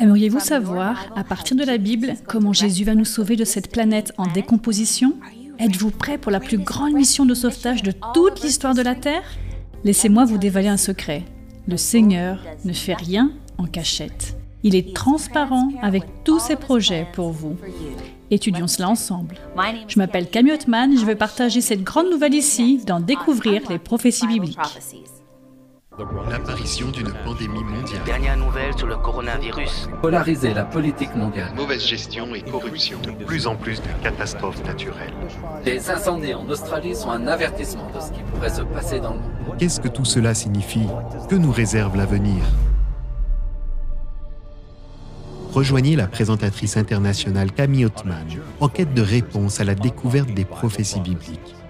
Aimeriez-vous savoir, à partir de la Bible, comment Jésus va nous sauver de cette planète en décomposition? Êtes-vous prêt pour la plus grande mission de sauvetage de toute l'histoire de la Terre? Laissez-moi vous dévaler un secret. Le Seigneur ne fait rien en cachette. Il est transparent avec tous ses projets pour vous. Étudions cela ensemble. Je m'appelle Camille Ottman et je vais partager cette grande nouvelle ici dans Découvrir les prophéties bibliques. L'apparition d'une pandémie mondiale. Dernière nouvelle sur le coronavirus. Polariser la politique mondiale. Mauvaise gestion et corruption. De plus en plus de catastrophes naturelles. Les incendies en Australie sont un avertissement de ce qui pourrait se passer dans le monde. Qu'est-ce que tout cela signifie? Que nous réserve l'avenir? Rejoignez la présentatrice internationale Camille Ottman en quête de réponses à la découverte des prophéties bibliques.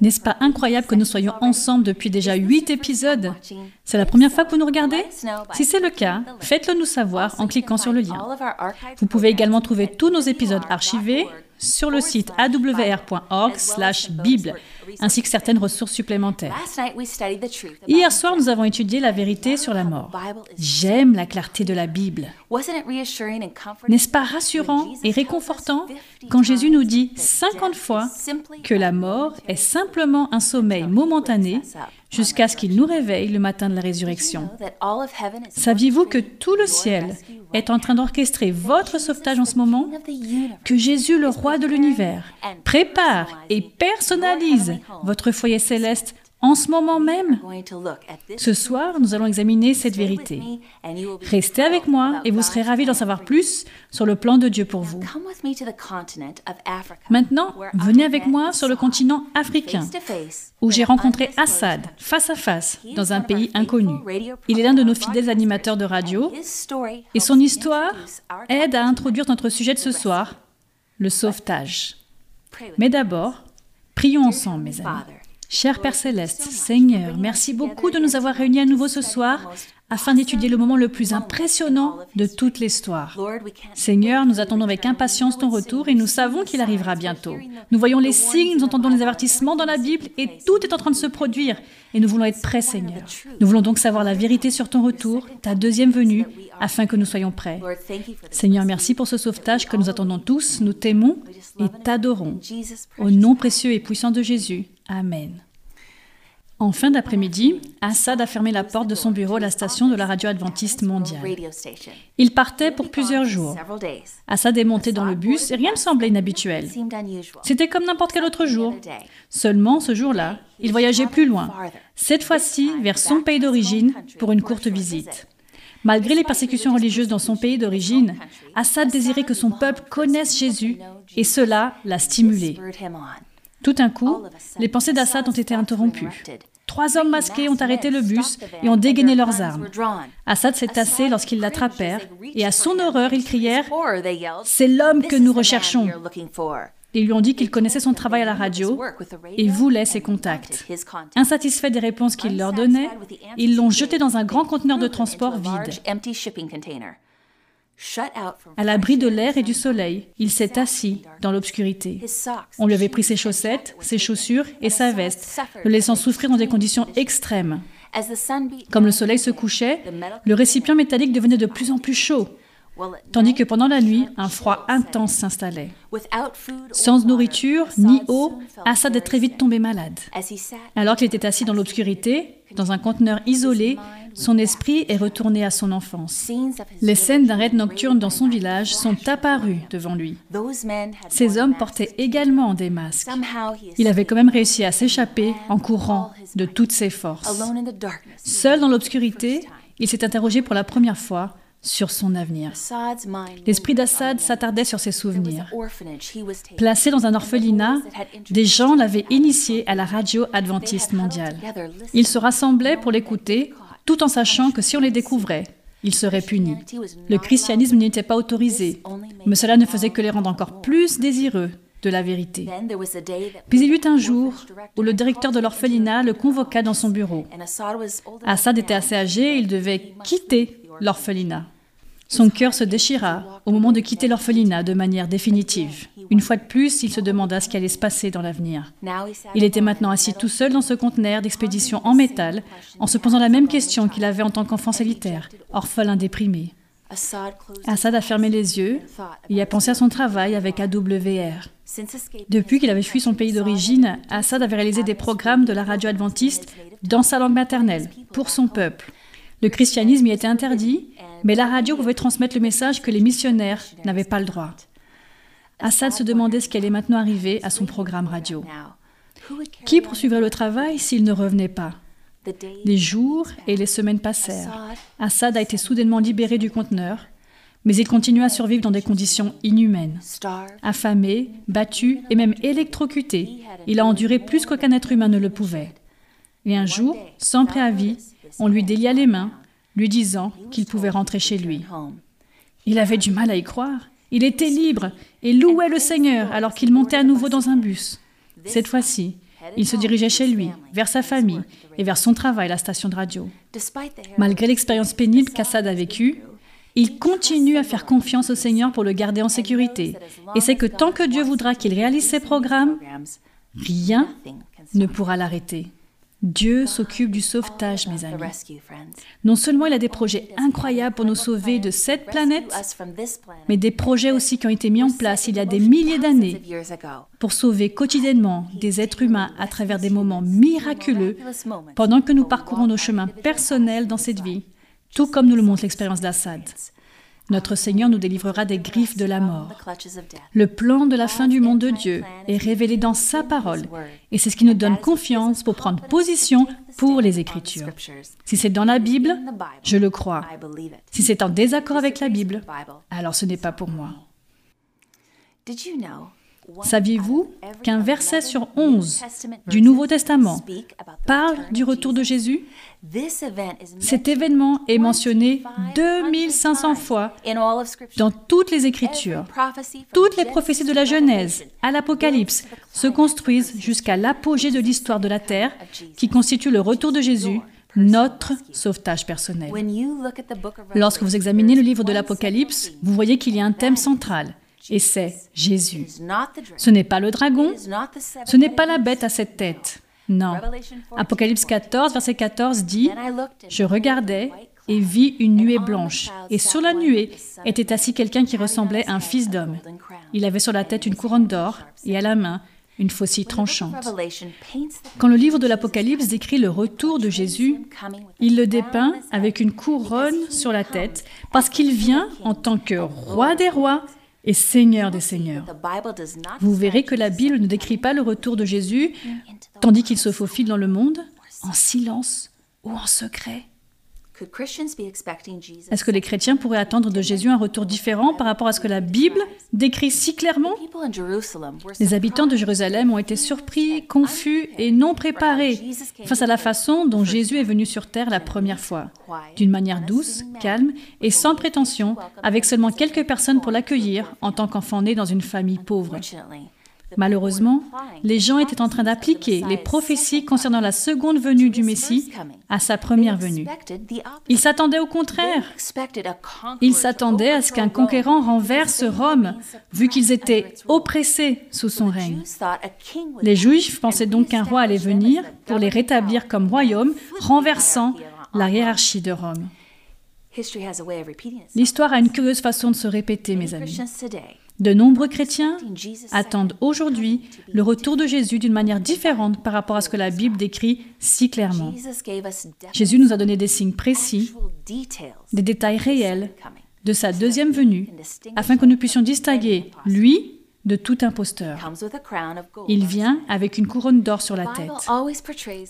N'est-ce pas incroyable que nous soyons ensemble depuis déjà huit épisodes? C'est la première fois que vous nous regardez? Si c'est le cas, faites-le nous savoir en cliquant sur le lien. Vous pouvez également trouver tous nos épisodes archivés sur le site awr.org/bible ainsi que certaines ressources supplémentaires. Hier soir, nous avons étudié la vérité sur la mort. J'aime la clarté de la Bible. N'est-ce pas rassurant et réconfortant quand Jésus nous dit 50 fois que la mort est simplement un sommeil momentané jusqu'à ce qu'il nous réveille le matin de la résurrection. Saviez-vous que tout le ciel est en train d'orchestrer votre sauvetage en ce moment? Que Jésus, le roi de l'univers, prépare et personnalise votre foyer céleste en ce moment même. Ce soir, nous allons examiner cette vérité. Restez avec moi et vous serez ravis d'en savoir plus sur le plan de Dieu pour vous. Maintenant, venez avec moi sur le continent africain, où j'ai rencontré Assad face à face dans un pays inconnu. Il est l'un de nos fidèles animateurs de radio et son histoire aide à introduire notre sujet de ce soir, le sauvetage. Mais d'abord, prions ensemble, mes amis. Cher Père céleste, Seigneur, merci beaucoup de nous avoir réunis à nouveau ce soir afin d'étudier le moment le plus impressionnant de toute l'histoire. Seigneur, nous attendons avec impatience ton retour et nous savons qu'il arrivera bientôt. Nous voyons les signes, nous entendons les avertissements dans la Bible et tout est en train de se produire et nous voulons être prêts, Seigneur. Nous voulons donc savoir la vérité sur ton retour, ta deuxième venue, afin que nous soyons prêts. Seigneur, merci pour ce sauvetage que nous attendons tous. Nous t'aimons et t'adorons. Au nom précieux et puissant de Jésus. Amen. En fin d'après-midi, Assad a fermé la porte de son bureau à la station de la radio adventiste mondiale. Il partait pour plusieurs jours. Assad est monté dans le bus et rien ne semblait inhabituel. C'était comme n'importe quel autre jour. Seulement, ce jour-là, il voyageait plus loin, cette fois-ci vers son pays d'origine pour une courte visite. Malgré les persécutions religieuses dans son pays d'origine, Assad désirait que son peuple connaisse Jésus et cela l'a stimulé. Tout d'un coup, les pensées d'Assad ont été interrompues. Trois hommes masqués ont arrêté le bus et ont dégainé leurs armes. Assad s'est tassé lorsqu'ils l'attrapèrent et à son horreur, ils crièrent ⁇ C'est l'homme que nous recherchons !⁇ Ils lui ont dit qu'ils connaissaient son travail à la radio et voulaient ses contacts. Insatisfaits des réponses qu'il leur donnait, ils l'ont jeté dans un grand conteneur de transport vide. À l'abri de l'air et du soleil, il s'est assis dans l'obscurité. On lui avait pris ses chaussettes, ses chaussures et sa veste, le laissant souffrir dans des conditions extrêmes. Comme le soleil se couchait, le récipient métallique devenait de plus en plus chaud, tandis que pendant la nuit, un froid intense s'installait. Sans nourriture ni eau, Assad est très vite tombé malade. Alors qu'il était assis dans l'obscurité, dans un conteneur isolé, son esprit est retourné à son enfance. Les scènes d'un raid nocturne dans son village sont apparues devant lui. Ces hommes portaient également des masques. Il avait quand même réussi à s'échapper en courant de toutes ses forces. Seul dans l'obscurité, il s'est interrogé pour la première fois sur son avenir. L'esprit d'Assad s'attardait sur ses souvenirs. Placé dans un orphelinat, des gens l'avaient initié à la radio adventiste mondiale. Ils se rassemblaient pour l'écouter tout en sachant que si on les découvrait, ils seraient punis. Le christianisme n'était pas autorisé. Mais cela ne faisait que les rendre encore plus désireux de la vérité. Puis il y eut un jour où le directeur de l'orphelinat le convoqua dans son bureau. Assad était assez âgé et il devait quitter l'orphelinat. Son cœur se déchira au moment de quitter l'orphelinat de manière définitive. Une fois de plus, il se demanda ce qui allait se passer dans l'avenir. Il était maintenant assis tout seul dans ce conteneur d'expédition en métal, en se posant la même question qu'il avait en tant qu'enfant solitaire, orphelin déprimé. Assad a fermé les yeux et a pensé à son travail avec AWR. Depuis qu'il avait fui son pays d'origine, Assad avait réalisé des programmes de la radio adventiste dans sa langue maternelle, pour son peuple. Le christianisme y était interdit, mais la radio pouvait transmettre le message que les missionnaires n'avaient pas le droit. Assad se demandait ce qui allait maintenant arriver à son programme radio. Qui poursuivrait le travail s'il ne revenait pas? Les jours et les semaines passèrent. Assad a été soudainement libéré du conteneur, mais il continue à survivre dans des conditions inhumaines. Affamé, battu et même électrocuté, il a enduré plus qu'aucun être humain ne le pouvait. Et un jour, sans préavis, on lui délia les mains, lui disant qu'il pouvait rentrer chez lui. Il avait du mal à y croire. Il était libre et louait le Seigneur alors qu'il montait à nouveau dans un bus. Cette fois-ci, il se dirigeait chez lui, vers sa famille et vers son travail à la station de radio. Malgré l'expérience pénible qu'Assad a vécue, il continue à faire confiance au Seigneur pour le garder en sécurité et sait que tant que Dieu voudra qu'il réalise ses programmes, rien ne pourra l'arrêter. Dieu s'occupe du sauvetage, mes amis. Non seulement il a des projets incroyables pour nous sauver de cette planète, mais des projets aussi qui ont été mis en place il y a des milliers d'années pour sauver quotidiennement des êtres humains à travers des moments miraculeux pendant que nous parcourons nos chemins personnels dans cette vie, tout comme nous le montre l'expérience d'Assad. Notre Seigneur nous délivrera des griffes de la mort. Le plan de la fin du monde de Dieu est révélé dans sa parole et c'est ce qui nous donne confiance pour prendre position pour les Écritures. Si c'est dans la Bible, je le crois. Si c'est en désaccord avec la Bible, alors ce n'est pas pour moi. Saviez-vous qu'un verset sur onze du Nouveau Testament parle du retour de Jésus? Cet événement est mentionné 2500 fois dans toutes les Écritures. Toutes les prophéties de la Genèse à l'Apocalypse se construisent jusqu'à l'apogée de l'histoire de la Terre qui constitue le retour de Jésus notre sauvetage personnel. Lorsque vous examinez le livre de l'Apocalypse, vous voyez qu'il y a un thème central et c'est Jésus. Ce n'est pas le dragon, ce n'est pas la bête à cette tête. Non. Apocalypse 14, verset 14 dit, Je regardais et vis une nuée blanche, et sur la nuée était assis quelqu'un qui ressemblait à un fils d'homme. Il avait sur la tête une couronne d'or et à la main une faucille tranchante. Quand le livre de l'Apocalypse décrit le retour de Jésus, il le dépeint avec une couronne sur la tête parce qu'il vient en tant que roi des rois et Seigneur des Seigneurs. Vous verrez que la Bible ne décrit pas le retour de Jésus tandis qu'il se faufile dans le monde, en silence ou en secret. Est-ce que les chrétiens pourraient attendre de Jésus un retour différent par rapport à ce que la Bible décrit si clairement? Les habitants de Jérusalem ont été surpris, confus et non préparés face à la façon dont Jésus est venu sur terre la première fois, d'une manière douce, calme et sans prétention, avec seulement quelques personnes pour l'accueillir en tant qu'enfant né dans une famille pauvre. Malheureusement, les gens étaient en train d'appliquer les prophéties concernant la seconde venue du Messie à sa première venue. Ils s'attendaient au contraire. Ils s'attendaient à ce qu'un conquérant renverse Rome, vu qu'ils étaient oppressés sous son règne. Les Juifs pensaient donc qu'un roi allait venir pour les rétablir comme royaume, renversant la hiérarchie de Rome. L'histoire a une curieuse façon de se répéter, mes amis. De nombreux chrétiens attendent aujourd'hui le retour de Jésus d'une manière différente par rapport à ce que la Bible décrit si clairement. Jésus nous a donné des signes précis, des détails réels de sa deuxième venue, afin que nous puissions distinguer lui de tout imposteur. Il vient avec une couronne d'or sur la tête.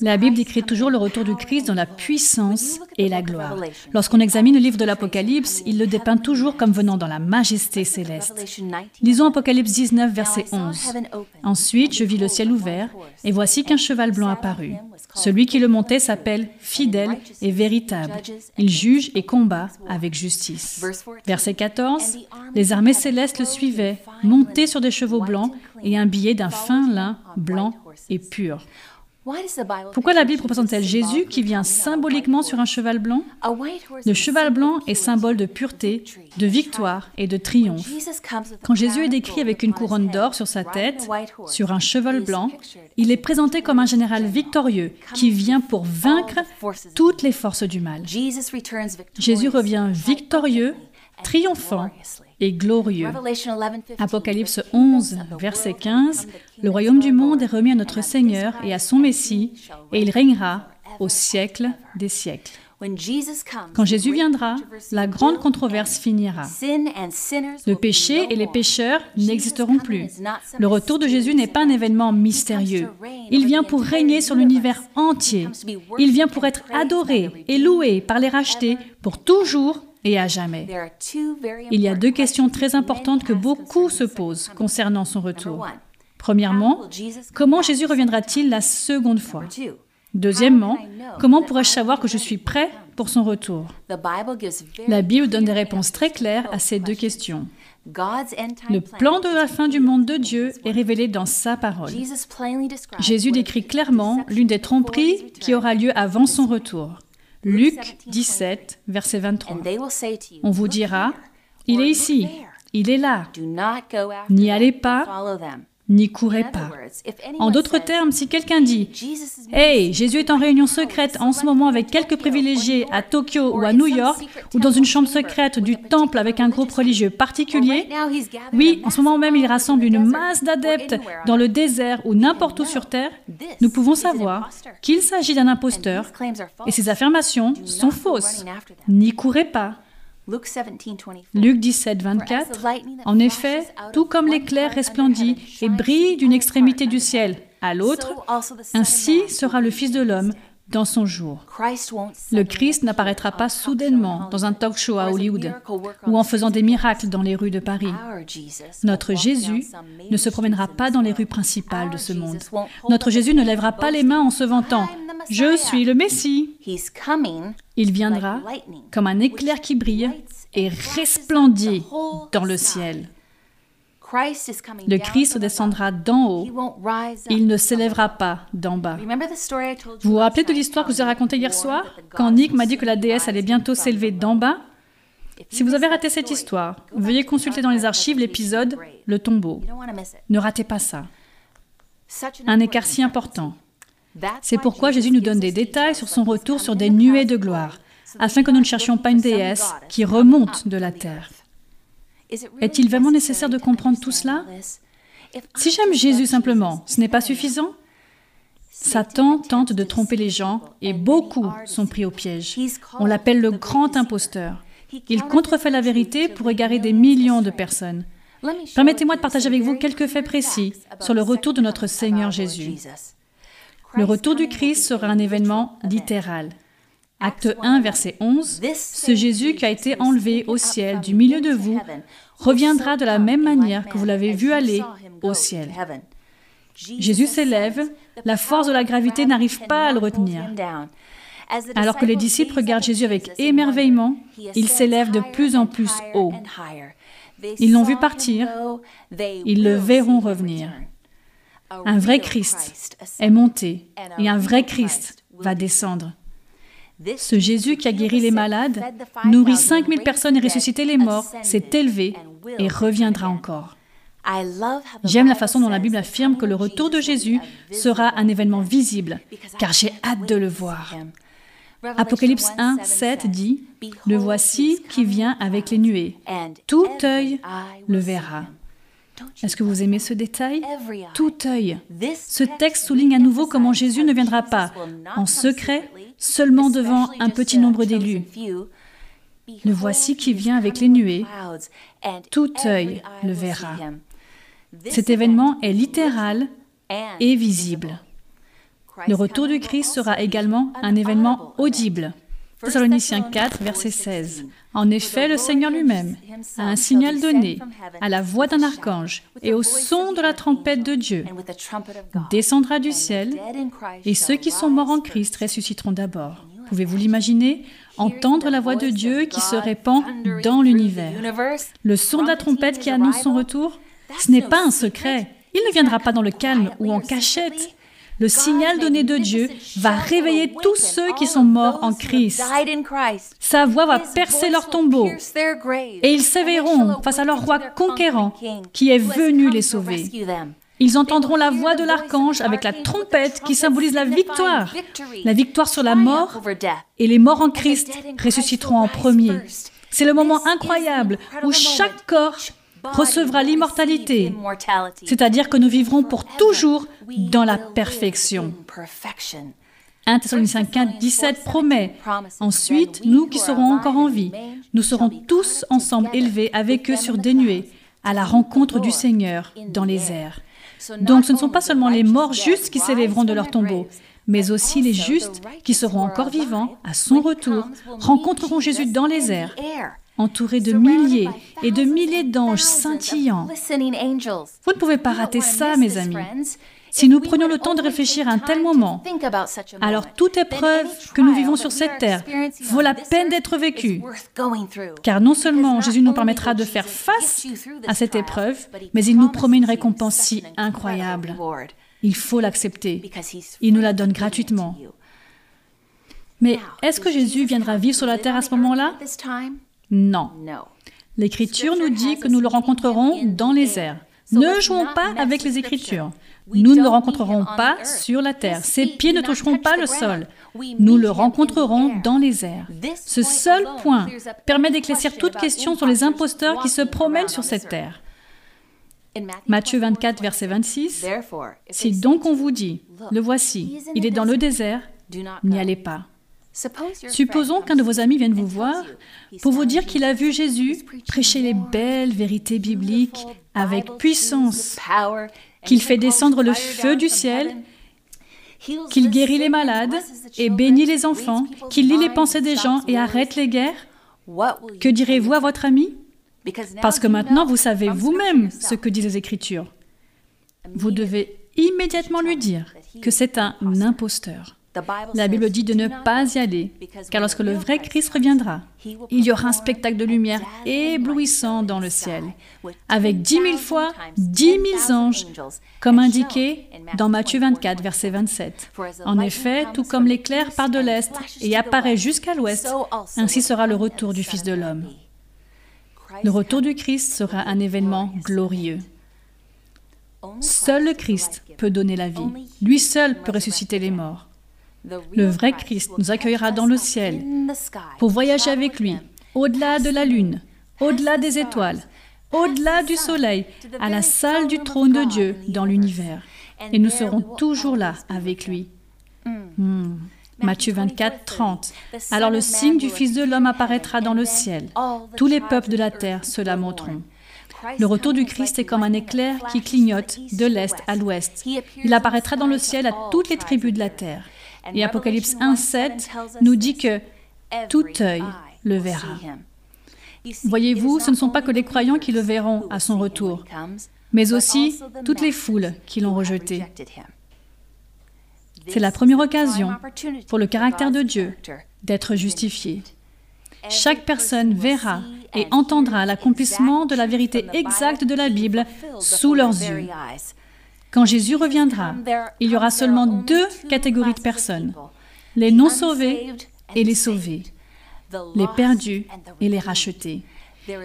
La Bible décrit toujours le retour du Christ dans la puissance et la gloire. Lorsqu'on examine le livre de l'Apocalypse, il le dépeint toujours comme venant dans la majesté céleste. Lisons Apocalypse 19, verset 11. Ensuite, je vis le ciel ouvert, et voici qu'un cheval blanc apparut. Celui qui le montait s'appelle fidèle et véritable. Il juge et combat avec justice. Verset 14. Les armées célestes le suivaient, montées sur des chevaux blancs et un billet d'un fin lin blanc et pur. Pourquoi la Bible représente-t-elle Jésus qui vient symboliquement sur un cheval blanc? Le cheval blanc est symbole de pureté, de victoire et de triomphe. Quand Jésus est décrit avec une couronne d'or sur sa tête, sur un cheval blanc, il est présenté comme un général victorieux qui vient pour vaincre toutes les forces du mal. Jésus revient victorieux, triomphant et glorieux. Apocalypse 11, verset 15, Le royaume du monde est remis à notre Seigneur et à son Messie, et il régnera au siècle des siècles. Quand Jésus viendra, la grande controverse finira. Le péché et les pécheurs n'existeront plus. Le retour de Jésus n'est pas un événement mystérieux. Il vient pour régner sur l'univers entier. Il vient pour être adoré et loué par les rachetés pour toujours et à jamais. Il y a deux questions très importantes que beaucoup se posent concernant son retour. Premièrement, comment Jésus reviendra-t-il la seconde fois? Deuxièmement, comment pourrais-je savoir que je suis prêt pour son retour? La Bible donne des réponses très claires à ces deux questions. Le plan de la fin du monde de Dieu est révélé dans sa parole. Jésus décrit clairement l'une des tromperies qui aura lieu avant son retour. Luc 17, verset 23. On vous dira, il est ici, il est là. N'y allez pas, n'y courez pas. En d'autres termes, si quelqu'un dit Hey, Jésus est en réunion secrète en ce moment avec quelques privilégiés à Tokyo ou à New York, ou dans une chambre secrète du temple avec un groupe religieux particulier, oui, en ce moment même il rassemble une masse d'adeptes dans le désert ou n'importe où sur Terre, nous pouvons savoir qu'il s'agit d'un imposteur et ces affirmations sont fausses. N'y courez pas. Luc 17, 24. En effet, tout comme l'éclair resplendit et brille d'une extrémité du ciel à l'autre, ainsi sera le Fils de l'homme dans son jour. Le Christ n'apparaîtra pas soudainement dans un talk show à Hollywood ou en faisant des miracles dans les rues de Paris. Notre Jésus ne se promènera pas dans les rues principales de ce monde. Notre Jésus ne lèvera pas les mains en se vantant ⁇ Je suis le Messie ⁇ Il viendra comme un éclair qui brille et resplendit dans le ciel. Le Christ descendra d'en haut. Il ne s'élèvera pas d'en bas. Vous vous rappelez de l'histoire que je vous ai racontée hier soir, quand Nick m'a dit que la déesse allait bientôt s'élever d'en bas? Si vous avez raté cette histoire, veuillez consulter dans les archives l'épisode Le tombeau. Ne ratez pas ça. Un écart si important. C'est pourquoi Jésus nous donne des détails sur son retour sur des nuées de gloire, afin que nous ne cherchions pas une déesse qui remonte de la terre. Est-il vraiment nécessaire de comprendre tout cela? Si j'aime Jésus simplement, ce n'est pas suffisant? Satan tente de tromper les gens et beaucoup sont pris au piège. On l'appelle le grand imposteur. Il contrefait la vérité pour égarer des millions de personnes. Permettez-moi de partager avec vous quelques faits précis sur le retour de notre Seigneur Jésus. Le retour du Christ sera un événement littéral. Acte 1, verset 11, Ce Jésus qui a été enlevé au ciel du milieu de vous reviendra de la même manière que vous l'avez vu aller au ciel. Jésus s'élève, la force de la gravité n'arrive pas à le retenir. Alors que les disciples regardent Jésus avec émerveillement, il s'élève de plus en plus haut. Ils l'ont vu partir, ils le verront revenir. Un vrai Christ est monté et un vrai Christ va descendre. Ce Jésus qui a guéri les malades, nourrit 5000 personnes et ressuscité les morts, s'est élevé et reviendra encore. J'aime la façon dont la Bible affirme que le retour de Jésus sera un événement visible, car j'ai hâte de le voir. Apocalypse 1, 7 dit, Le voici qui vient avec les nuées. Tout œil le verra. Est-ce que vous aimez ce détail Tout œil. Ce texte souligne à nouveau comment Jésus ne viendra pas en secret, seulement devant un petit nombre d'élus. Le voici qui vient avec les nuées. Tout œil le verra. Cet événement est littéral et visible. Le retour du Christ sera également un événement audible. Thessaloniciens 4, verset 16. En effet, le Seigneur lui-même a un signal donné à la voix d'un archange et au son de la trompette de Dieu descendra du ciel et ceux qui sont morts en Christ ressusciteront d'abord. Pouvez-vous l'imaginer? Entendre la voix de Dieu qui se répand dans l'univers. Le son de la trompette qui annonce son retour, ce n'est pas un secret. Il ne viendra pas dans le calme ou en cachette le signal donné de Dieu va réveiller tous ceux qui sont morts en Christ. Sa voix va percer leur tombeau et ils s'éveilleront face à leur roi conquérant qui est venu les sauver. Ils entendront la voix de l'archange avec la trompette qui symbolise la victoire, la victoire sur la mort, et les morts en Christ ressusciteront en premier. C'est le moment incroyable où chaque corps recevra l'immortalité, c'est-à-dire que nous vivrons pour toujours dans la perfection. 1 Thessaloniciens 4, 17 promet Ensuite, nous qui serons encore en vie, nous serons tous ensemble élevés avec eux sur des nuées, à la rencontre du Seigneur dans les airs. Donc ce ne sont pas seulement les morts justes qui s'élèveront de leur tombeau, mais aussi les justes qui seront encore vivants à son retour rencontreront Jésus dans les airs entouré de milliers et de milliers d'anges scintillants. Vous ne pouvez pas rater ça, mes amis. Si nous prenions le temps de réfléchir à un tel moment, alors toute épreuve que nous vivons sur cette terre vaut la peine d'être vécue. Car non seulement Jésus nous permettra de faire face à cette épreuve, mais il nous promet une récompense si incroyable. Il faut l'accepter. Il nous la donne gratuitement. Mais est-ce que Jésus viendra vivre sur la terre à ce moment-là? Non. L'Écriture nous dit que nous le rencontrerons dans les airs. Ne jouons pas avec les Écritures. Nous ne le rencontrerons pas sur la terre. Ses pieds ne toucheront pas le sol. Nous le rencontrerons dans les airs. Ce seul point permet d'éclaircir toute question sur les imposteurs qui se promènent sur cette terre. Matthieu 24, verset 26. Si donc on vous dit, le voici, il est dans le désert, n'y allez pas. Supposons qu'un de vos amis vienne vous voir pour vous dire qu'il a vu Jésus prêcher les belles vérités bibliques avec puissance, qu'il fait descendre le feu du ciel, qu'il guérit les malades et bénit les enfants, qu'il lit les pensées des gens et arrête les guerres. Que direz-vous à votre ami? Parce que maintenant vous savez vous-même ce que disent les Écritures. Vous devez immédiatement lui dire que c'est un imposteur. La Bible dit de ne pas y aller, car lorsque le vrai Christ reviendra, il y aura un spectacle de lumière éblouissant dans le ciel, avec dix mille fois dix mille anges, comme indiqué dans Matthieu 24, verset 27. En effet, tout comme l'éclair part de l'est et apparaît jusqu'à l'ouest, ainsi sera le retour du Fils de l'homme. Le retour du Christ sera un événement glorieux. Seul le Christ peut donner la vie. Lui seul peut ressusciter les morts. Le vrai Christ nous accueillera dans le ciel pour voyager avec lui, au-delà de la lune, au-delà des étoiles, au-delà du soleil, à la salle du trône de Dieu dans l'univers. Et nous serons toujours là avec lui. Hmm. Matthieu 24, 30. Alors le signe du Fils de l'homme apparaîtra dans le ciel. Tous les peuples de la terre se lamenteront. Le retour du Christ est comme un éclair qui clignote de l'est à l'ouest. Il apparaîtra dans le ciel à toutes les tribus de la terre. Et Apocalypse 1.7 nous dit que tout œil le verra. Voyez-vous, ce ne sont pas que les croyants qui le verront à son retour, mais aussi toutes les foules qui l'ont rejeté. C'est la première occasion pour le caractère de Dieu d'être justifié. Chaque personne verra et entendra l'accomplissement de la vérité exacte de la Bible sous leurs yeux. Quand Jésus reviendra, il y aura seulement deux catégories de personnes, les non sauvés et les sauvés, les perdus et les rachetés.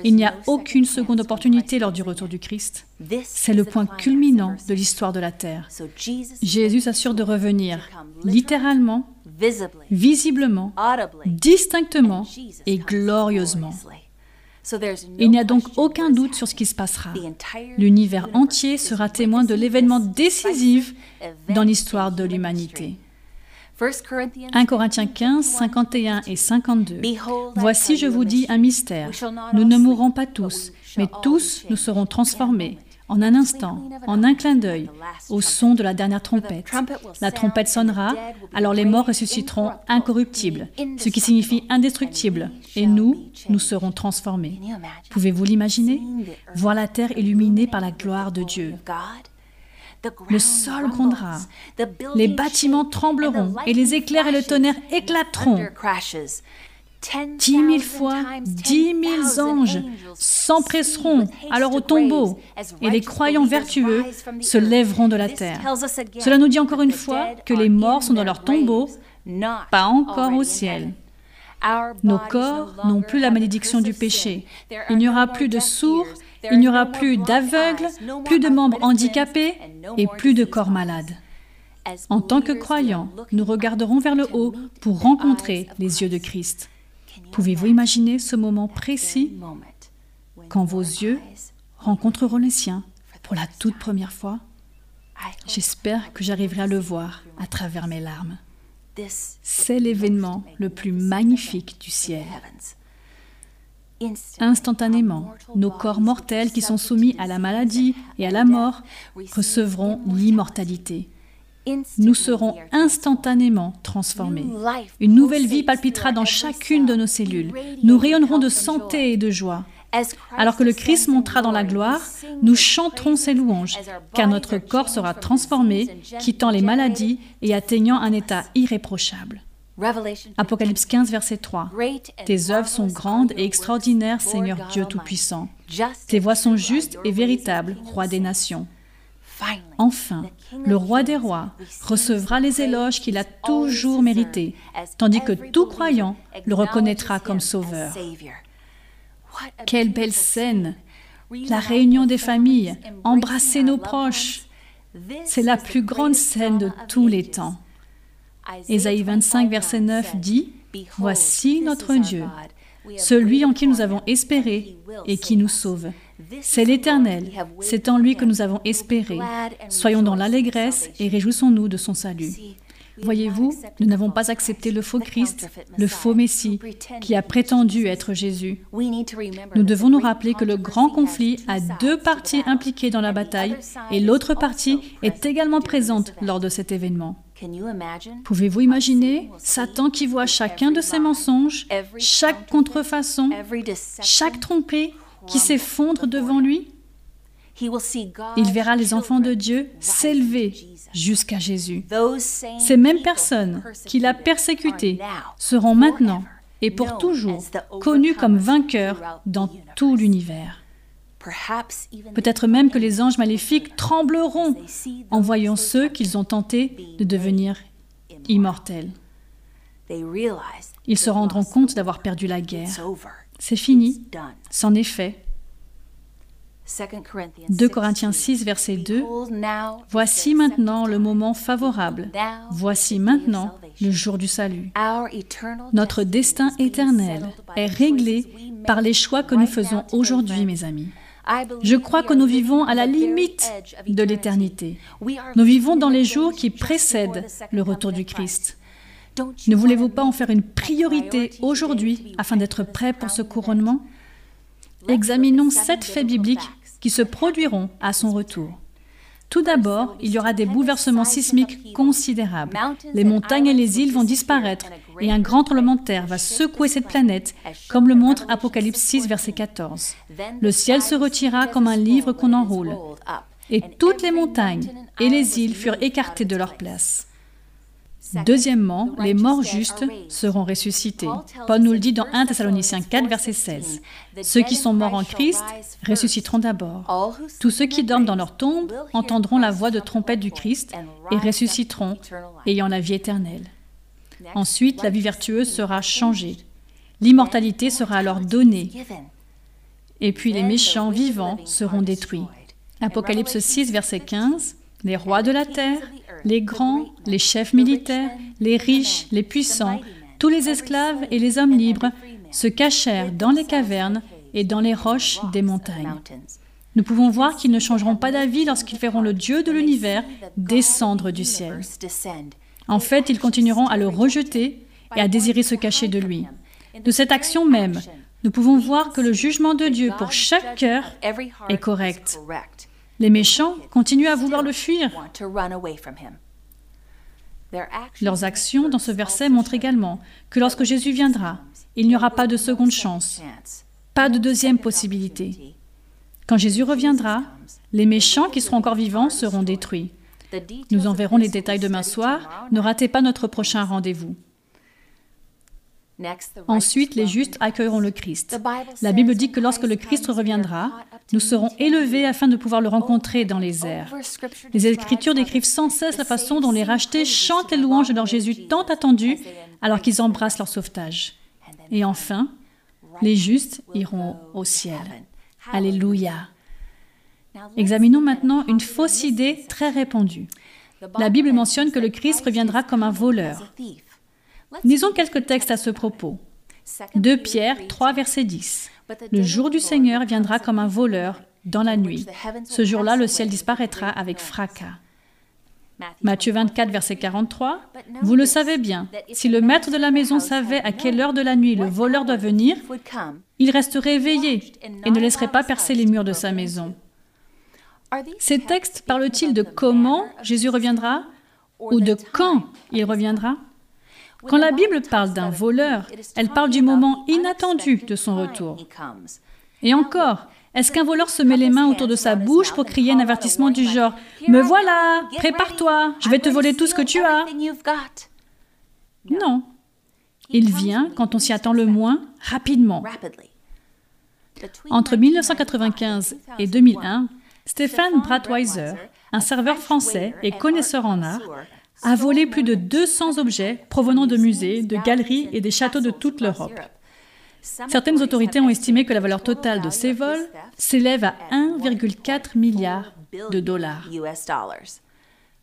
Il n'y a aucune seconde opportunité lors du retour du Christ. C'est le point culminant de l'histoire de la terre. Jésus s'assure de revenir littéralement, visiblement, distinctement et glorieusement. Il n'y a donc aucun doute sur ce qui se passera. L'univers entier sera témoin de l'événement décisif dans l'histoire de l'humanité. 1 Corinthiens 15, 51 et 52. Voici, je vous dis un mystère. Nous ne mourrons pas tous, mais tous nous serons transformés en un instant, en un clin d'œil, au son de la dernière trompette. La trompette sonnera, alors les morts ressusciteront incorruptibles, ce qui signifie indestructibles, et nous, nous serons transformés. Pouvez-vous l'imaginer? Voir la terre illuminée par la gloire de Dieu. Le sol grondera, les bâtiments trembleront, et les éclairs et le tonnerre éclateront. Dix mille fois, dix mille anges s'empresseront alors au tombeau et les croyants vertueux se lèveront de la terre. Cela nous dit encore une fois que les morts sont dans leur tombeau, pas encore au ciel. Nos corps n'ont plus la malédiction du péché. Il n'y aura plus de sourds, il n'y aura plus d'aveugles, plus de membres handicapés et plus de corps malades. En tant que croyants, nous regarderons vers le haut pour rencontrer les yeux de Christ. Pouvez-vous imaginer ce moment précis quand vos yeux rencontreront les siens pour la toute première fois? J'espère que j'arriverai à le voir à travers mes larmes. C'est l'événement le plus magnifique du ciel. Instantanément, nos corps mortels qui sont soumis à la maladie et à la mort recevront l'immortalité nous serons instantanément transformés. Une nouvelle vie palpitera dans chacune de nos cellules. Nous rayonnerons de santé et de joie. Alors que le Christ montera dans la gloire, nous chanterons ses louanges, car notre corps sera transformé, quittant les maladies et atteignant un état irréprochable. Apocalypse 15, verset 3. Tes œuvres sont grandes et extraordinaires, Seigneur Dieu Tout-Puissant. Tes voies sont justes et véritables, Roi des nations. Enfin, le roi des rois recevra les éloges qu'il a toujours mérités, tandis que tout croyant le reconnaîtra comme sauveur. Quelle belle scène La réunion des familles, embrasser nos proches. C'est la plus grande scène de tous les temps. Ésaïe 25, verset 9 dit, Voici notre Dieu, celui en qui nous avons espéré et qui nous sauve. C'est l'Éternel, c'est en lui que nous avons espéré. Soyons dans l'allégresse et réjouissons-nous de son salut. Voyez-vous, nous n'avons pas accepté le faux Christ, le faux Messie, qui a prétendu être Jésus. Nous devons nous rappeler que le grand conflit a deux parties impliquées dans la bataille et l'autre partie est également présente lors de cet événement. Pouvez-vous imaginer Satan qui voit chacun de ses mensonges, chaque contrefaçon, chaque tromperie qui s'effondre devant lui il verra les enfants de Dieu s'élever jusqu'à Jésus. Ces mêmes personnes qui l'a persécuté seront maintenant et pour toujours connues comme vainqueurs dans tout l'univers. Peut-être même que les anges maléfiques trembleront en voyant ceux qu'ils ont tenté de devenir immortels. Ils se rendront compte d'avoir perdu la guerre. C'est fini, c'en est fait. 2 Corinthiens 6, verset 2. Voici maintenant le moment favorable. Voici maintenant le jour du salut. Notre destin éternel est réglé par les choix que nous faisons aujourd'hui, mes amis. Je crois que nous vivons à la limite de l'éternité. Nous vivons dans les jours qui précèdent le retour du Christ. Ne voulez-vous pas en faire une priorité aujourd'hui afin d'être prêt pour ce couronnement? Examinons sept faits bibliques qui se produiront à son retour. Tout d'abord, il y aura des bouleversements sismiques considérables. Les montagnes et les îles vont disparaître et un grand tremblement de terre va secouer cette planète, comme le montre Apocalypse 6, verset 14. Le ciel se retira comme un livre qu'on enroule, et toutes les montagnes et les îles furent écartées de leur place. Deuxièmement, les morts justes seront ressuscités. Paul nous le dit dans 1 Thessaloniciens 4, verset 16. Ceux qui sont morts en Christ ressusciteront d'abord. Tous ceux qui dorment dans leur tombe entendront la voix de trompette du Christ et ressusciteront, ayant la vie éternelle. Ensuite, la vie vertueuse sera changée. L'immortalité sera alors donnée. Et puis les méchants vivants seront détruits. Apocalypse 6, verset 15. Les rois de la terre, les grands, les chefs militaires, les riches, les puissants, tous les esclaves et les hommes libres se cachèrent dans les cavernes et dans les roches des montagnes. Nous pouvons voir qu'ils ne changeront pas d'avis lorsqu'ils verront le Dieu de l'univers descendre du ciel. En fait, ils continueront à le rejeter et à désirer se cacher de lui. De cette action même, nous pouvons voir que le jugement de Dieu pour chaque cœur est correct. Les méchants continuent à vouloir le fuir. Leurs actions dans ce verset montrent également que lorsque Jésus viendra, il n'y aura pas de seconde chance, pas de deuxième possibilité. Quand Jésus reviendra, les méchants qui seront encore vivants seront détruits. Nous en verrons les détails demain soir. Ne ratez pas notre prochain rendez-vous. Ensuite, les justes accueilleront le Christ. La Bible dit que lorsque le Christ reviendra, nous serons élevés afin de pouvoir le rencontrer dans les airs. Les Écritures décrivent sans cesse la façon dont les rachetés chantent les louanges de leur Jésus tant attendu alors qu'ils embrassent leur sauvetage. Et enfin, les justes iront au ciel. Alléluia. Examinons maintenant une fausse idée très répandue. La Bible mentionne que le Christ reviendra comme un voleur. Lisons quelques textes à ce propos. 2 Pierre 3, verset 10. Le jour du Seigneur viendra comme un voleur dans la nuit. Ce jour-là, le ciel disparaîtra avec fracas. Matthieu 24, verset 43. Vous le savez bien, si le maître de la maison savait à quelle heure de la nuit le voleur doit venir, il resterait éveillé et ne laisserait pas percer les murs de sa maison. Ces textes parlent-ils de comment Jésus reviendra ou de quand il reviendra quand la Bible parle d'un voleur, elle parle du moment inattendu de son retour. Et encore, est-ce qu'un voleur se met les mains autour de sa bouche pour crier un avertissement du genre ⁇ Me voilà, prépare-toi, je vais te voler tout ce que tu as !⁇ Non. Il vient quand on s'y attend le moins, rapidement. Entre 1995 et 2001, Stéphane Bratweiser, un serveur français et connaisseur en art, a volé plus de 200 objets provenant de musées, de galeries et des châteaux de toute l'Europe. Certaines autorités ont estimé que la valeur totale de ces vols s'élève à 1,4 milliard de dollars.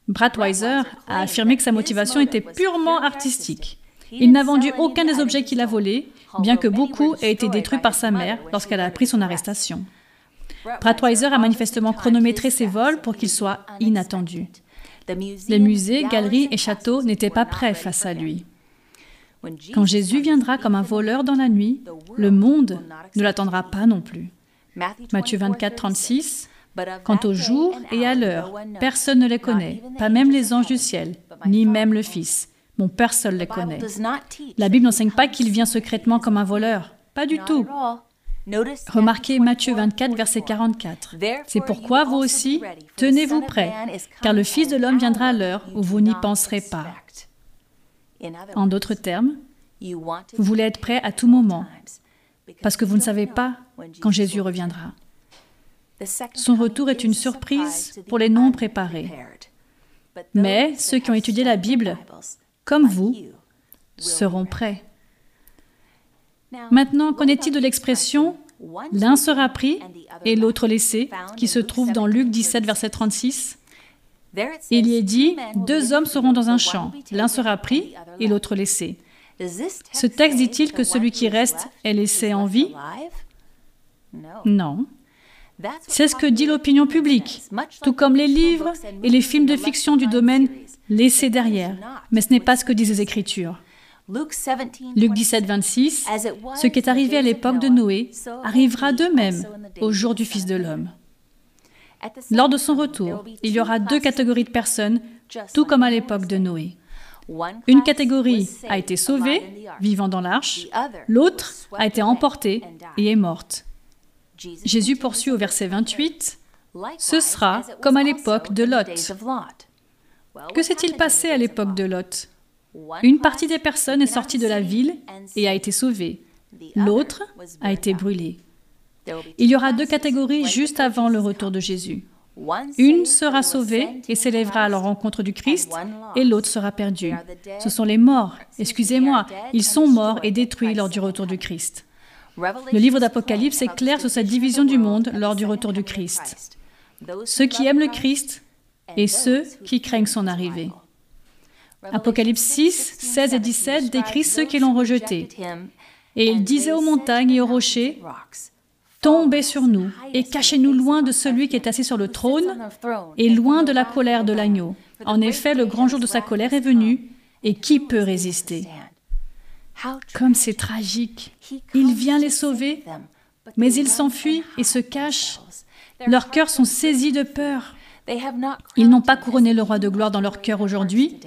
Bratweiser a affirmé que sa motivation était purement artistique. Il n'a vendu aucun des objets qu'il a volés, bien que beaucoup aient été détruits par sa mère lorsqu'elle a appris son arrestation. Bratweiser a manifestement chronométré ses vols pour qu'ils soient inattendus. Les musées, galeries et châteaux n'étaient pas prêts face à lui. Quand Jésus viendra comme un voleur dans la nuit, le monde ne l'attendra pas non plus. Matthieu 24, 36. Quant au jour et à l'heure, personne ne les connaît, pas même les anges du ciel, ni même le Fils. Mon Père seul les connaît. La Bible n'enseigne pas qu'il vient secrètement comme un voleur. Pas du tout. Remarquez Matthieu 24, verset 44. C'est pourquoi vous aussi, tenez-vous prêts, car le Fils de l'homme viendra à l'heure où vous n'y penserez pas. En d'autres termes, vous voulez être prêt à tout moment, parce que vous ne savez pas quand Jésus reviendra. Son retour est une surprise pour les non préparés. Mais ceux qui ont étudié la Bible, comme vous, seront prêts. Maintenant, qu'en est-il de l'expression L'un sera pris et l'autre laissé, qui se trouve dans Luc 17, verset 36 Il y est dit, deux hommes seront dans un champ, l'un sera pris et l'autre laissé. Ce texte dit-il que celui qui reste est laissé en vie? Non. C'est ce que dit l'opinion publique, tout comme les livres et les films de fiction du domaine laissés derrière. Mais ce n'est pas ce que disent les Écritures. Luc 17, 26, ce qui est arrivé à l'époque de Noé arrivera de même au jour du Fils de l'homme. Lors de son retour, il y aura deux catégories de personnes, tout comme à l'époque de Noé. Une catégorie a été sauvée, vivant dans l'arche, l'autre a été emportée et est morte. Jésus poursuit au verset 28, Ce sera comme à l'époque de Lot. Que s'est-il passé à l'époque de Lot? Une partie des personnes est sortie de la ville et a été sauvée. L'autre a été brûlée. Il y aura deux catégories juste avant le retour de Jésus. Une sera sauvée et s'élèvera à la rencontre du Christ, et l'autre sera perdue. Ce sont les morts. Excusez-moi, ils sont morts et détruits lors du retour du Christ. Le livre d'Apocalypse est clair sur cette division du monde lors du retour du Christ. Ceux qui aiment le Christ et ceux qui craignent son arrivée. Apocalypse 6, 16 et 17 décrit ceux qui l'ont rejeté. Et il disait aux montagnes et aux rochers, Tombez sur nous et cachez-nous loin de celui qui est assis sur le trône et loin de la colère de l'agneau. En effet, le grand jour de sa colère est venu, et qui peut résister Comme c'est tragique. Il vient les sauver, mais ils s'enfuient et se cachent. Leurs cœurs sont saisis de peur. Ils n'ont pas couronné le roi de gloire dans leur cœur aujourd'hui,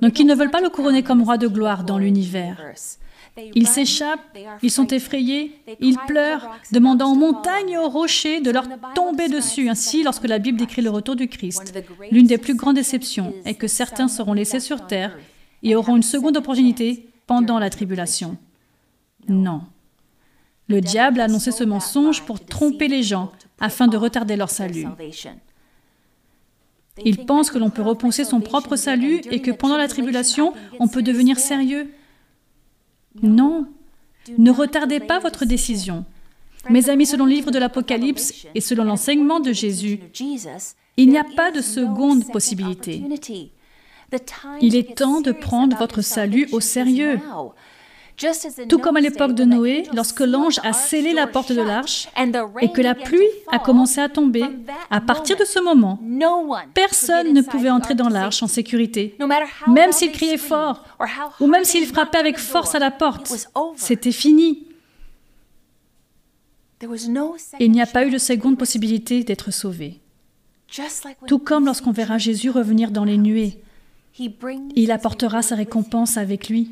donc ils ne veulent pas le couronner comme roi de gloire dans l'univers. Ils s'échappent, ils sont effrayés, ils pleurent, demandant aux montagnes et aux rochers de leur tomber dessus. Ainsi, lorsque la Bible décrit le retour du Christ, l'une des plus grandes déceptions est que certains seront laissés sur terre et auront une seconde opportunité pendant la tribulation. Non. Le diable a annoncé ce mensonge pour tromper les gens afin de retarder leur salut. Il pense que l'on peut repousser son propre salut et que pendant la tribulation, on peut devenir sérieux. Non, ne retardez pas votre décision. Mes amis, selon le livre de l'Apocalypse et selon l'enseignement de Jésus, il n'y a pas de seconde possibilité. Il est temps de prendre votre salut au sérieux. Tout comme à l'époque de Noé, lorsque l'ange a scellé la porte de l'arche et que la pluie a commencé à tomber, à partir de ce moment, personne ne pouvait entrer dans l'arche en sécurité, même s'il criait fort ou même s'il frappait avec force à la porte. C'était fini. Il n'y a pas eu de seconde possibilité d'être sauvé. Tout comme lorsqu'on verra Jésus revenir dans les nuées. Il apportera sa récompense avec lui.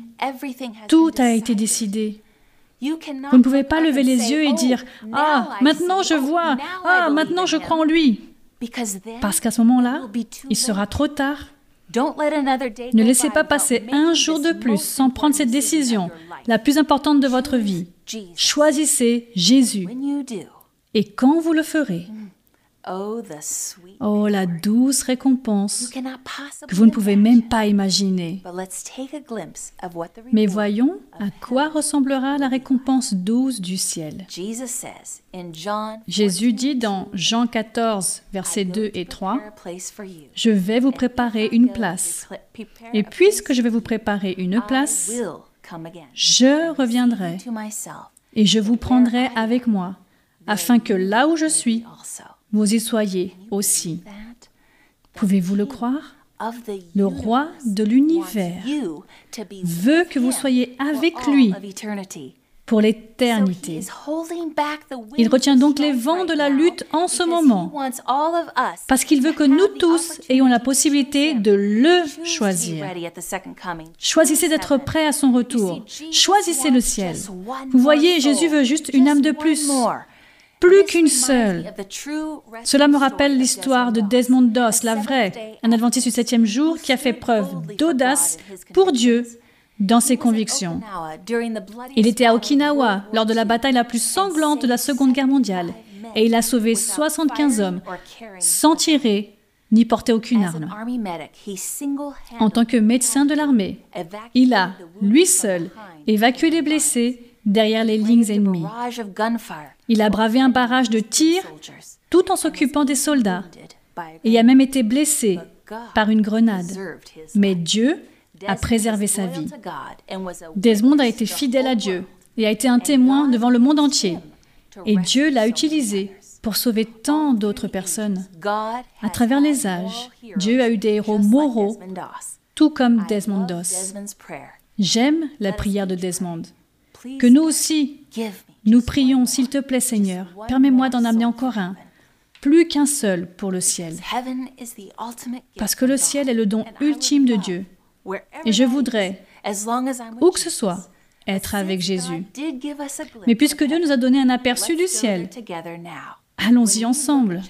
Tout a été décidé. Vous ne pouvez pas lever les yeux et dire ⁇ Ah, maintenant je vois, ah, maintenant je crois en lui ⁇ Parce qu'à ce moment-là, il sera trop tard. Ne laissez pas passer un jour de plus sans prendre cette décision, la plus importante de votre vie. Choisissez Jésus. Et quand vous le ferez, Oh, la douce récompense que vous ne pouvez même pas imaginer. Mais voyons à quoi ressemblera la récompense douce du ciel. Jésus dit dans Jean 14, versets 2 et 3, Je vais vous préparer une place. Et puisque je vais vous préparer une place, je reviendrai et je vous prendrai avec moi, afin que là où je suis, vous y soyez aussi. Pouvez-vous le croire? Le roi de l'univers veut que vous soyez avec lui pour l'éternité. Il retient donc les vents de la lutte en ce moment, parce qu'il veut que nous tous ayons la possibilité de le choisir. Choisissez d'être prêt à son retour. Choisissez le ciel. Vous voyez, Jésus veut juste une âme de plus plus qu'une seule. Cela me rappelle l'histoire de Desmond Doss, la vraie, un adventiste du septième jour qui a fait preuve d'audace pour Dieu dans ses convictions. Il était à Okinawa lors de la bataille la plus sanglante de la Seconde Guerre mondiale et il a sauvé 75 hommes sans tirer ni porter aucune arme. En tant que médecin de l'armée, il a, lui seul, évacué les blessés derrière les lignes ennemies. Il a bravé un barrage de tirs tout en s'occupant des soldats et a même été blessé par une grenade. Mais Dieu a préservé sa vie. Desmond a été fidèle à Dieu et a été un témoin devant le monde entier. Et Dieu l'a utilisé pour sauver tant d'autres personnes. À travers les âges, Dieu a eu des héros moraux, tout comme Desmond Doss. J'aime la prière de Desmond. Que nous aussi, nous prions, s'il te plaît Seigneur, permets-moi d'en amener encore un, plus qu'un seul pour le ciel. Parce que le ciel est le don ultime de Dieu. Et je voudrais, où que ce soit, être avec Jésus. Mais puisque Dieu nous a donné un aperçu du ciel, allons-y ensemble.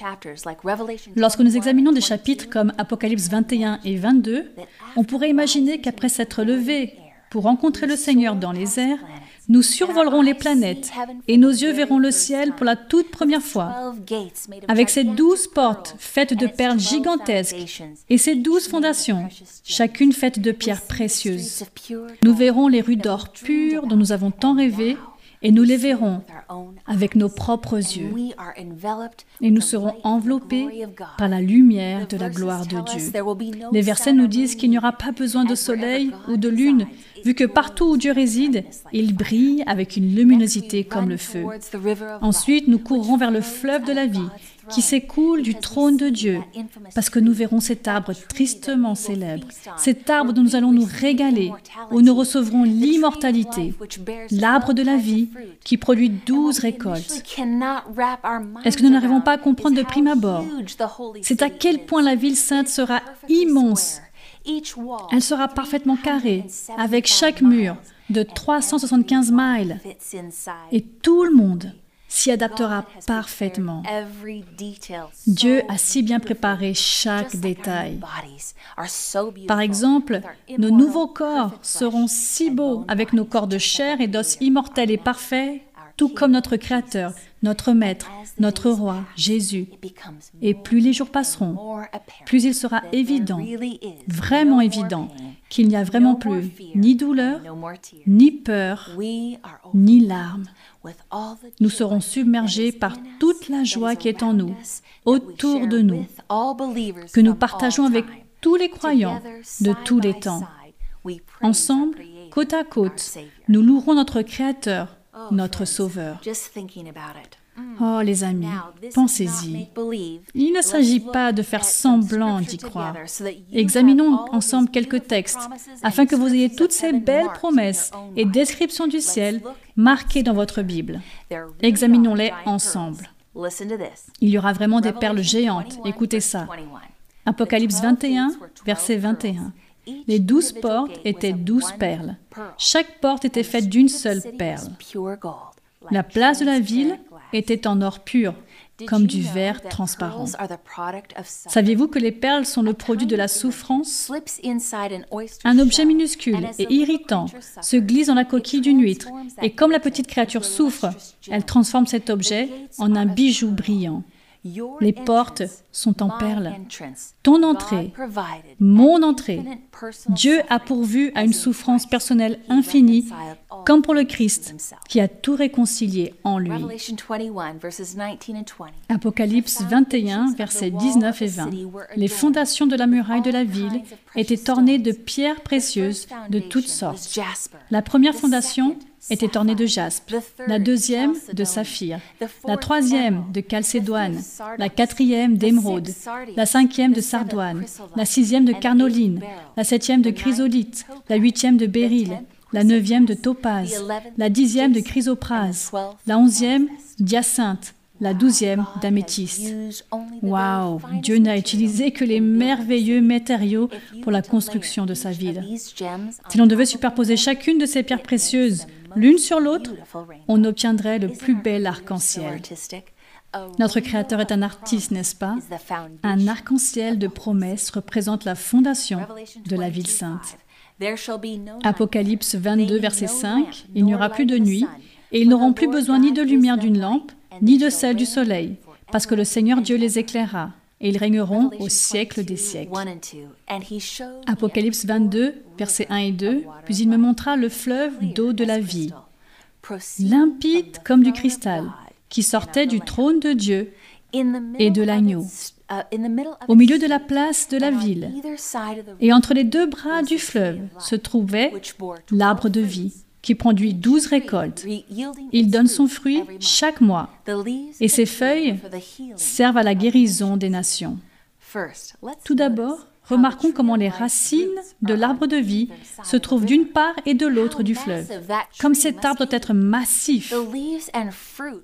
Lorsque nous examinons des chapitres comme Apocalypse 21 et 22, on pourrait imaginer qu'après s'être levé pour rencontrer le Seigneur dans les airs, nous survolerons les planètes et nos yeux verront le ciel pour la toute première fois. Avec ces douze portes faites de perles gigantesques et ces douze fondations, chacune faite de pierres précieuses, nous verrons les rues d'or pur dont nous avons tant rêvé et nous les verrons avec nos propres yeux. Et nous serons enveloppés par la lumière de la gloire de Dieu. Les versets nous disent qu'il n'y aura pas besoin de soleil ou de lune, vu que partout où Dieu réside, il brille avec une luminosité comme le feu. Ensuite, nous courrons vers le fleuve de la vie, qui s'écoule du trône de Dieu, parce que nous verrons cet arbre tristement célèbre, cet arbre dont nous allons nous régaler, où nous recevrons l'immortalité, l'arbre de la vie qui produit douze récoltes. Est-ce que nous n'arrivons pas à comprendre de prime abord C'est à quel point la ville sainte sera immense. Elle sera parfaitement carrée, avec chaque mur de 375 miles. Et tout le monde s'y adaptera parfaitement. Dieu a si bien préparé chaque détail. Par exemple, nos nouveaux corps seront si beaux avec nos corps de chair et d'os immortels et parfaits, tout comme notre Créateur, notre Maître, notre Roi, Jésus. Et plus les jours passeront, plus il sera évident, vraiment évident, qu'il n'y a vraiment plus ni douleur, ni peur, ni larmes. Nous serons submergés par toute la joie qui est en nous, autour de nous, que nous partageons avec tous les croyants de tous les temps. Ensemble, côte à côte, nous louerons notre Créateur, notre Sauveur. Oh les amis, pensez-y. Il ne s'agit pas de faire semblant d'y croire. Examinons ensemble quelques textes afin que vous ayez toutes ces belles promesses et descriptions du ciel marquées dans votre Bible. Examinons-les ensemble. Il y aura vraiment des perles géantes. Écoutez ça. Apocalypse 21, verset 21. Les douze portes étaient douze perles. Chaque porte était faite d'une seule perle. La place de la ville était en or pur, comme du verre transparent. Saviez-vous que les perles sont le produit de la souffrance? Un objet minuscule et irritant se glisse dans la coquille d'une huître, et comme la petite créature souffre, elle transforme cet objet en un bijou brillant. Les portes sont en perles. Ton entrée, mon entrée. Dieu a pourvu à une souffrance personnelle infinie, comme pour le Christ, qui a tout réconcilié en lui. Apocalypse 21, versets 19 et 20. Les fondations de la muraille de la ville étaient ornées de pierres précieuses de toutes sortes. La première fondation était ornée de jaspe, la deuxième de saphir, la troisième de calcédoine, la quatrième d'émeraude, la cinquième de sardoine, la sixième de carnoline, la septième de chrysolite, la huitième de béryl, la neuvième de topaze, la dixième de chrysoprase, la onzième d'hyacinthe, la douzième d'améthyste. Waouh Dieu n'a utilisé que les merveilleux matériaux pour la construction de sa ville. Si l'on devait superposer chacune de ces pierres précieuses l'une sur l'autre, on obtiendrait le plus bel arc-en-ciel. Notre Créateur est un artiste, n'est-ce pas? Un arc-en-ciel de promesses représente la fondation de la ville sainte. Apocalypse 22, verset 5, Il n'y aura plus de nuit, et ils n'auront plus besoin ni de lumière d'une lampe, ni de celle du soleil, parce que le Seigneur Dieu les éclairera, et ils régneront au siècle des siècles. Apocalypse 22, versets 1 et 2, puis il me montra le fleuve d'eau de la vie, limpide comme du cristal, qui sortait du trône de Dieu et de l'agneau, au milieu de la place de la ville. Et entre les deux bras du fleuve se trouvait l'arbre de vie qui produit douze récoltes. Il donne son fruit chaque mois et ses feuilles servent à la guérison des nations. Tout d'abord, remarquons comment les racines de l'arbre de vie se trouvent d'une part et de l'autre du fleuve. Comme cet arbre doit être massif,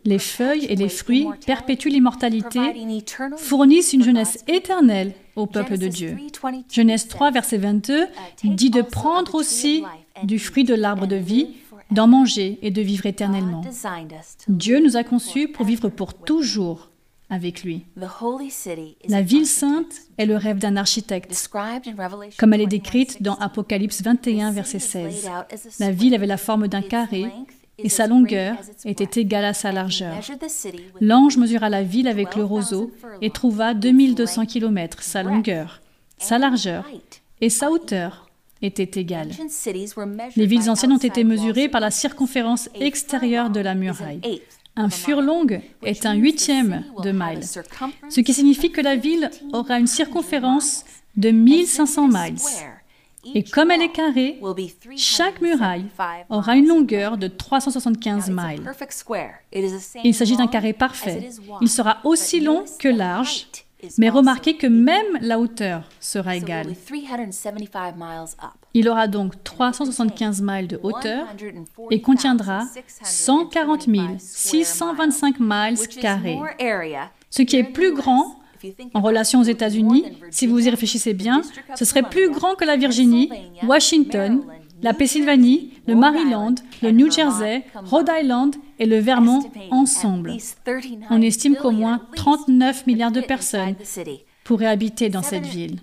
les feuilles et les fruits perpétuent l'immortalité, fournissent une jeunesse éternelle au peuple de Dieu. Genèse 3, verset 22 dit de prendre aussi du fruit de l'arbre de vie, d'en manger et de vivre éternellement. Dieu nous a conçus pour vivre pour toujours avec lui. La ville sainte est le rêve d'un architecte, comme elle est décrite dans Apocalypse 21, verset 16. La ville avait la forme d'un carré et sa longueur était égale à sa largeur. L'ange mesura la ville avec le roseau et trouva 2200 km sa longueur, sa largeur et sa hauteur étaient égales. Les villes anciennes ont été mesurées par la circonférence extérieure de la muraille. Un furlong est un huitième de mile, ce qui signifie que la ville aura une circonférence de 1500 miles. Et comme elle est carrée, chaque muraille aura une longueur de 375 miles. Il s'agit d'un carré parfait. Il sera aussi long que large, mais remarquez que même la hauteur sera égale. Il aura donc 375 miles de hauteur et contiendra 140 625 miles carrés, ce qui est plus grand en relation aux États-Unis, si vous y réfléchissez bien, ce serait plus grand que la Virginie, Washington, la Pennsylvanie, le Maryland, le New Jersey, Rhode Island et le Vermont ensemble. On estime qu'au moins 39 milliards de personnes pourraient habiter dans cette ville.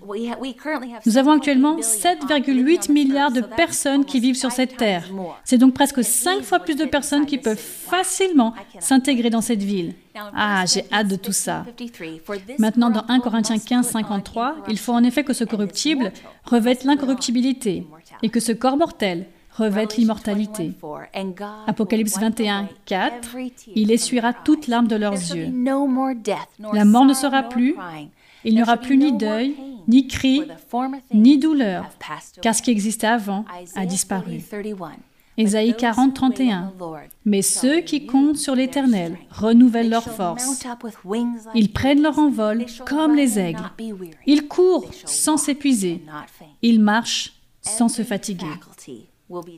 Nous avons actuellement 7,8 milliards de personnes qui vivent sur cette terre. C'est donc presque 5 fois plus de personnes qui peuvent facilement s'intégrer dans cette ville. Ah, j'ai hâte de tout ça. Maintenant, dans 1 Corinthiens 15, 53, il faut en effet que ce corruptible revête l'incorruptibilité et que ce corps mortel revête l'immortalité. Apocalypse 21, 4, il essuiera toute larme de leurs yeux. La mort ne sera plus, il n'y aura plus ni deuil, ni cri, ni douleur, car ce qui existait avant a disparu. Ésaïe 40, 31. Mais ceux qui comptent sur l'Éternel renouvellent leur force. Ils prennent leur envol comme les aigles. Ils courent sans s'épuiser. Ils marchent sans se fatiguer.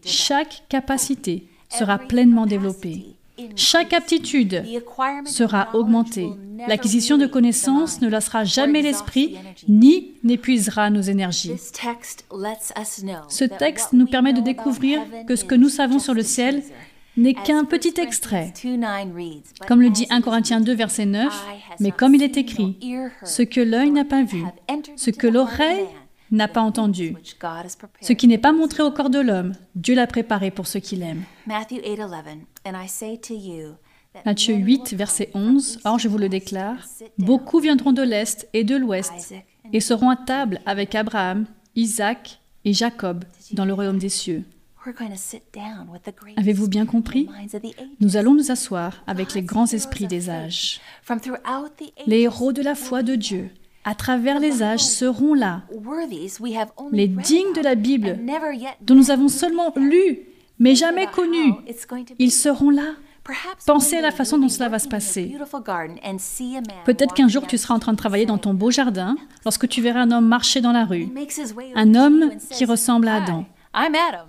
Chaque capacité sera pleinement développée. Chaque aptitude sera augmentée. L'acquisition de connaissances ne lassera jamais l'esprit ni n'épuisera nos énergies. Ce texte nous permet de découvrir que ce que nous savons sur le ciel n'est qu'un petit extrait. Comme le dit 1 Corinthiens 2, verset 9, mais comme il est écrit, ce que l'œil n'a pas vu, ce que l'oreille n'a pas entendu. Ce qui n'est pas montré au corps de l'homme, Dieu l'a préparé pour ceux qui l'aiment. Matthieu 8, verset 11, Or je vous le déclare, beaucoup viendront de l'Est et de l'Ouest et seront à table avec Abraham, Isaac et Jacob dans le royaume des cieux. Avez-vous bien compris? Nous allons nous asseoir avec les grands esprits des âges. Les héros de la foi de Dieu, à travers les âges, seront là. Les dignes de la Bible, dont nous avons seulement lu, mais jamais connu, ils seront là. Pensez à la façon dont cela va se passer. Peut-être qu'un jour tu seras en train de travailler dans ton beau jardin lorsque tu verras un homme marcher dans la rue, un homme qui ressemble à Adam.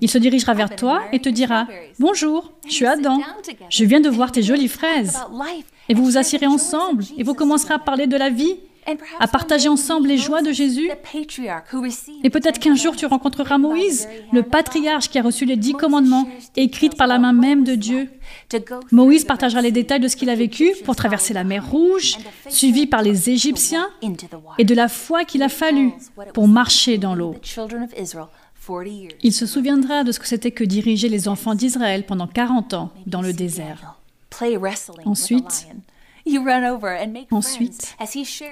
Il se dirigera vers toi et te dira Bonjour, je suis Adam, je viens de voir tes jolies fraises. Et vous vous assirez ensemble. Et vous commencerez à parler de la vie à partager ensemble les joies de Jésus. Et peut-être qu'un jour tu rencontreras Moïse, le patriarche qui a reçu les dix commandements écrits par la main même de Dieu. Moïse partagera les détails de ce qu'il a vécu pour traverser la mer Rouge, suivi par les Égyptiens, et de la foi qu'il a fallu pour marcher dans l'eau. Il se souviendra de ce que c'était que diriger les enfants d'Israël pendant 40 ans dans le désert. Ensuite, Ensuite,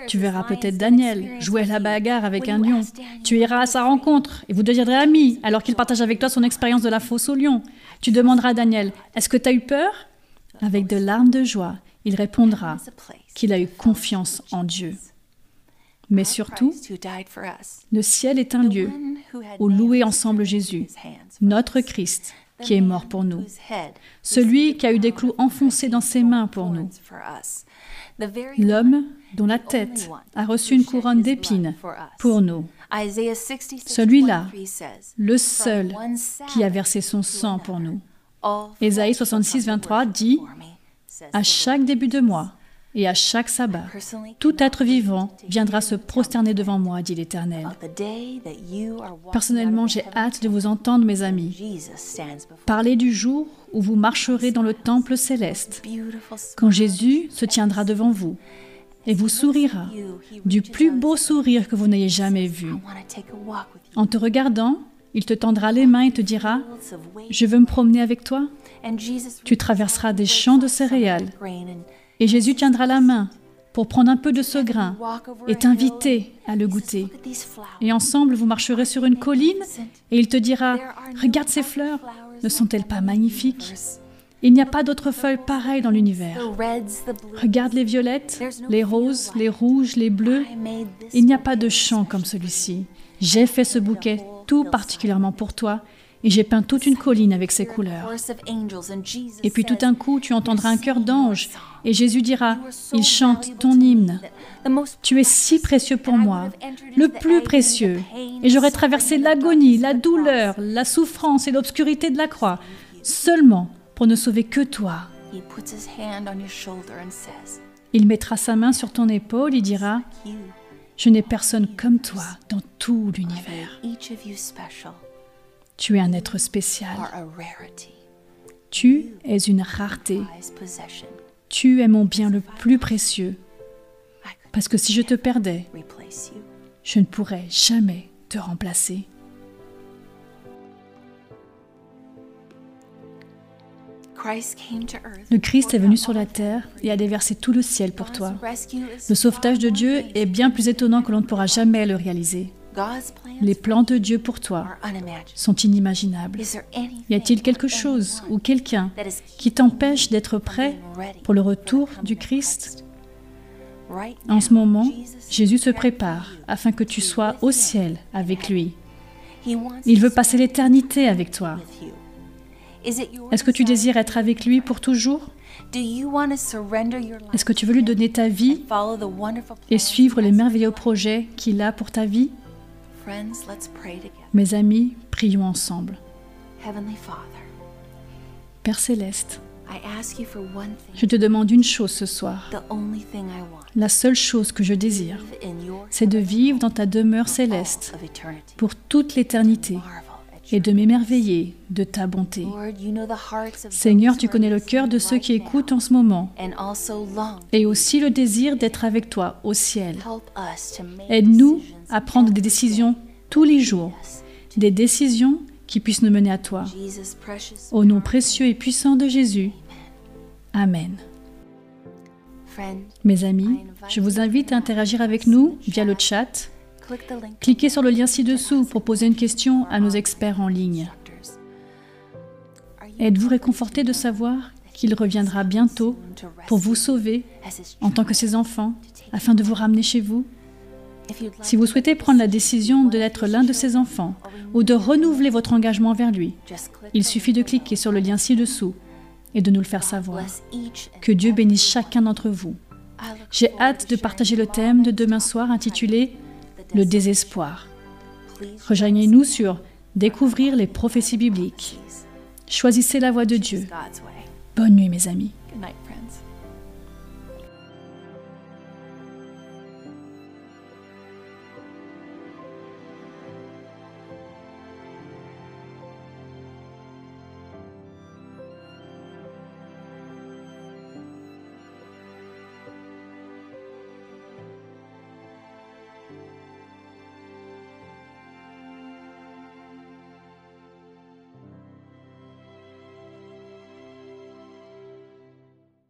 tu verras peut-être Daniel jouer à la bagarre avec un lion. Tu iras à sa rencontre et vous deviendrez amis alors qu'il partage avec toi son expérience de la fosse au lion. Tu demanderas à Daniel, est-ce que tu as eu peur? Avec de larmes de joie, il répondra qu'il a eu confiance en Dieu. Mais surtout, le ciel est un lieu où louer ensemble Jésus, notre Christ, qui est mort pour nous, celui qui a eu des clous enfoncés dans ses mains pour nous, l'homme dont la tête a reçu une couronne d'épines pour nous, celui-là, le seul qui a versé son sang pour nous. Ésaïe 66, 23 dit, À chaque début de mois, et à chaque sabbat, tout être vivant viendra se prosterner devant moi, dit l'Éternel. Personnellement, j'ai hâte de vous entendre, mes amis. Parler du jour où vous marcherez dans le temple céleste, quand Jésus se tiendra devant vous et vous sourira du plus beau sourire que vous n'ayez jamais vu. En te regardant, il te tendra les mains et te dira, Je veux me promener avec toi. Tu traverseras des champs de céréales et Jésus tiendra la main pour prendre un peu de ce grain et t'inviter à le goûter. Et ensemble, vous marcherez sur une colline et il te dira, regarde ces fleurs, ne sont-elles pas magnifiques? Il n'y a pas d'autres feuilles pareilles dans l'univers. Regarde les violettes, les roses, les rouges, les bleus. Il n'y a pas de chant comme celui-ci. J'ai fait ce bouquet tout particulièrement pour toi et j'ai peint toute une colline avec ses couleurs. Et puis tout d'un coup, tu entendras un cœur d'ange et Jésus dira, il chante ton hymne. Tu es si précieux pour moi, le plus précieux. Et j'aurais traversé l'agonie, la douleur, la souffrance et l'obscurité de la croix, seulement pour ne sauver que toi. Il mettra sa main sur ton épaule et dira, je n'ai personne comme toi dans tout l'univers. Tu es un être spécial. Tu es une rareté. Tu es mon bien le plus précieux. Parce que si je te perdais, je ne pourrais jamais te remplacer. Le Christ est venu sur la terre et a déversé tout le ciel pour toi. Le sauvetage de Dieu est bien plus étonnant que l'on ne pourra jamais le réaliser. Les plans de Dieu pour toi sont inimaginables. Y a-t-il quelque chose ou quelqu'un qui t'empêche d'être prêt pour le retour du Christ? En ce moment, Jésus se prépare afin que tu sois au ciel avec lui. Il veut passer l'éternité avec toi. Est-ce que tu désires être avec lui pour toujours? Est-ce que tu veux lui donner ta vie et suivre les merveilleux projets qu'il a pour ta vie? Mes amis, prions ensemble. Père céleste, je te demande une chose ce soir. La seule chose que je désire, c'est de vivre dans ta demeure céleste pour toute l'éternité et de m'émerveiller de ta bonté. Seigneur, tu connais le cœur de ceux qui écoutent en ce moment et aussi le désir d'être avec toi au ciel. Aide-nous à prendre des décisions tous les jours, des décisions qui puissent nous mener à toi. Au nom précieux et puissant de Jésus. Amen. Mes amis, je vous invite à interagir avec nous via le chat. Cliquez sur le lien ci-dessous pour poser une question à nos experts en ligne. Êtes-vous réconforté de savoir qu'il reviendra bientôt pour vous sauver en tant que ses enfants, afin de vous ramener chez vous? Si vous souhaitez prendre la décision de d'être l'un de ses enfants ou de renouveler votre engagement vers lui, il suffit de cliquer sur le lien ci-dessous et de nous le faire savoir. Que Dieu bénisse chacun d'entre vous. J'ai hâte de partager le thème de demain soir intitulé Le désespoir. Rejoignez-nous sur Découvrir les prophéties bibliques. Choisissez la voie de Dieu. Bonne nuit mes amis.